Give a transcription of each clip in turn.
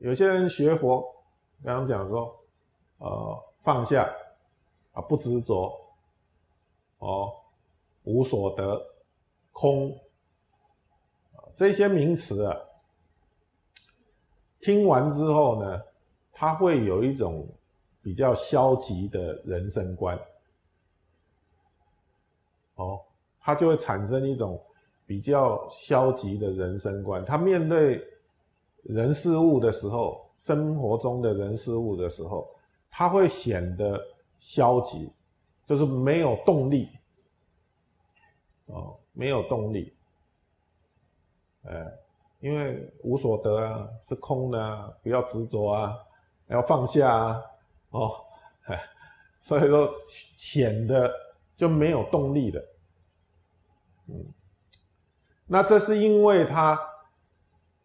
有些人学佛，刚刚讲说，呃，放下啊，不执着，哦，无所得，空，这些名词啊，听完之后呢，他会有一种比较消极的人生观，哦，他就会产生一种比较消极的人生观，他面对。人事物的时候，生活中的人事物的时候，他会显得消极，就是没有动力，哦，没有动力，哎，因为无所得啊，是空的，不要执着啊，要放下啊，哦，所以说显得就没有动力了，嗯，那这是因为他。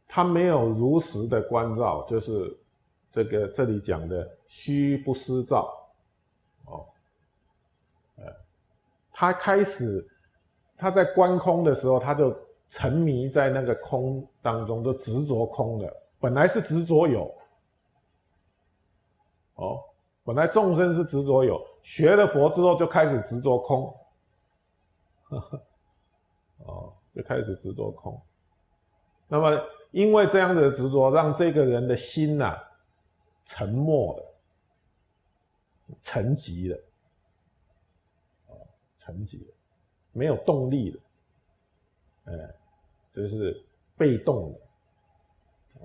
他没有如实的关照，就是这个这里讲的虚不失照，哦，呃他开始他在观空的时候，他就沉迷在那个空当中，就执着空的，本来是执着有，哦，本来众生是执着有，学了佛之后就开始执着空，呵 呵哦，就开始执着空，那么。因为这样的执着，让这个人的心呐沉默了，沉寂了，啊，沉寂了，没有动力了，哎，这是被动的，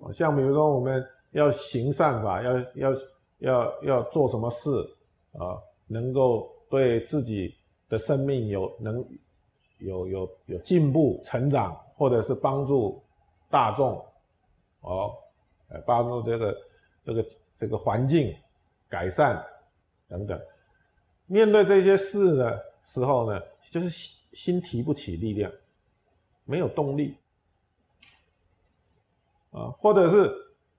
啊，像比如说我们要行善法，要要要要做什么事啊，能够对自己的生命有能。有有有进步、成长，或者是帮助大众，哦，呃，帮助这个这个这个环境改善等等。面对这些事的时候呢，就是心心提不起力量，没有动力，啊，或者是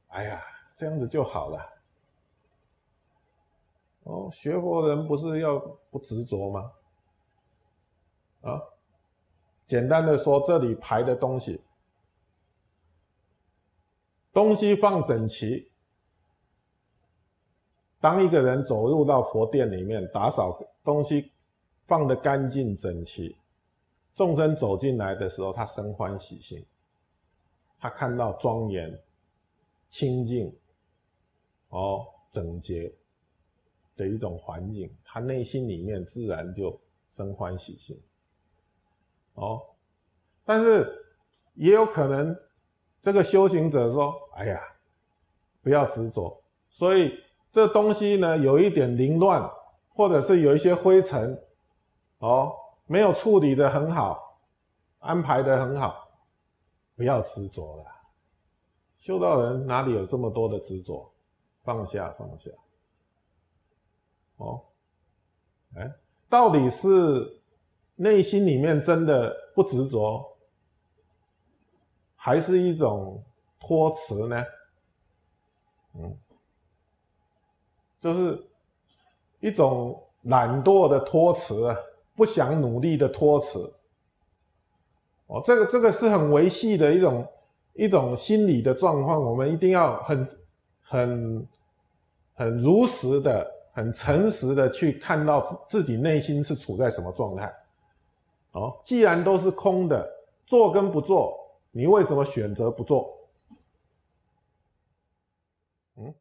哎呀，这样子就好了。哦，学佛人不是要不执着吗？啊？简单的说，这里排的东西，东西放整齐。当一个人走入到佛殿里面，打扫东西放得干净整齐，众生走进来的时候，他生欢喜心，他看到庄严、清净、哦整洁的一种环境，他内心里面自然就生欢喜心。哦，但是也有可能，这个修行者说：“哎呀，不要执着。”所以这东西呢，有一点凌乱，或者是有一些灰尘，哦，没有处理的很好，安排的很好，不要执着了。修道人哪里有这么多的执着？放下，放下。哦，哎，到底是？内心里面真的不执着，还是一种托辞呢？嗯，就是一种懒惰的托辞，不想努力的托辞。哦，这个这个是很维系的一种一种心理的状况，我们一定要很很很如实的、很诚实的去看到自己内心是处在什么状态。好既然都是空的做跟不做你为什么选择不做？嗯？